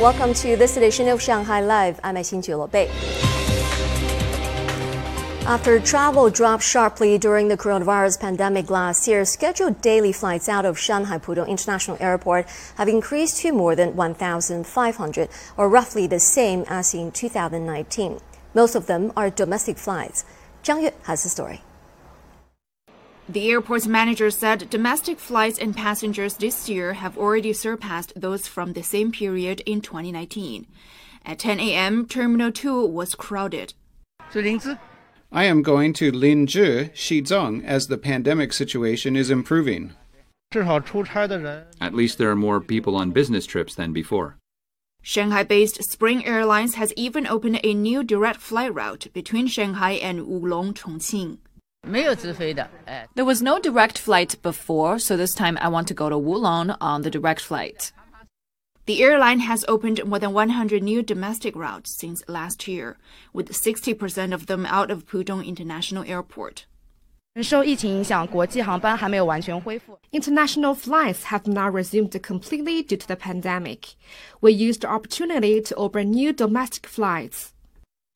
Welcome to this edition of Shanghai Live. I'm Xin Bei. After travel dropped sharply during the coronavirus pandemic last year, scheduled daily flights out of Shanghai Pudong International Airport have increased to more than 1,500, or roughly the same as in 2019. Most of them are domestic flights. Zhang Yue has the story. The airport's manager said domestic flights and passengers this year have already surpassed those from the same period in 2019. At 10 a.m., Terminal 2 was crowded. I am going to Linzhi, Xizang, as the pandemic situation is improving. At least there are more people on business trips than before. Shanghai based Spring Airlines has even opened a new direct flight route between Shanghai and Wulong, Chongqing. There was no direct flight before, so this time I want to go to Wulong on the direct flight. The airline has opened more than 100 new domestic routes since last year, with 60% of them out of Pudong International Airport. International flights have not resumed completely due to the pandemic. We used the opportunity to open new domestic flights.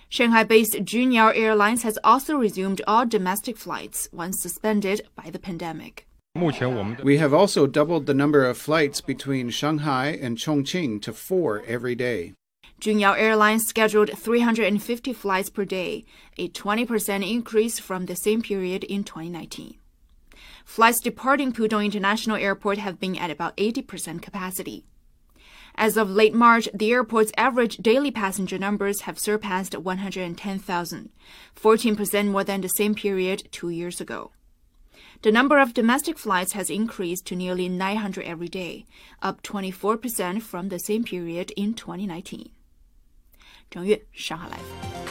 Shanghai based Junyao Airlines has also resumed all domestic flights once suspended by the pandemic. We have also doubled the number of flights between Shanghai and Chongqing to four every day. Junyao Airlines scheduled 350 flights per day, a 20% increase from the same period in 2019. Flights departing Pudong International Airport have been at about 80% capacity. As of late March, the airport's average daily passenger numbers have surpassed 110,000, 14% more than the same period two years ago. The number of domestic flights has increased to nearly 900 every day, up 24% from the same period in 2019. 郑月，上海来。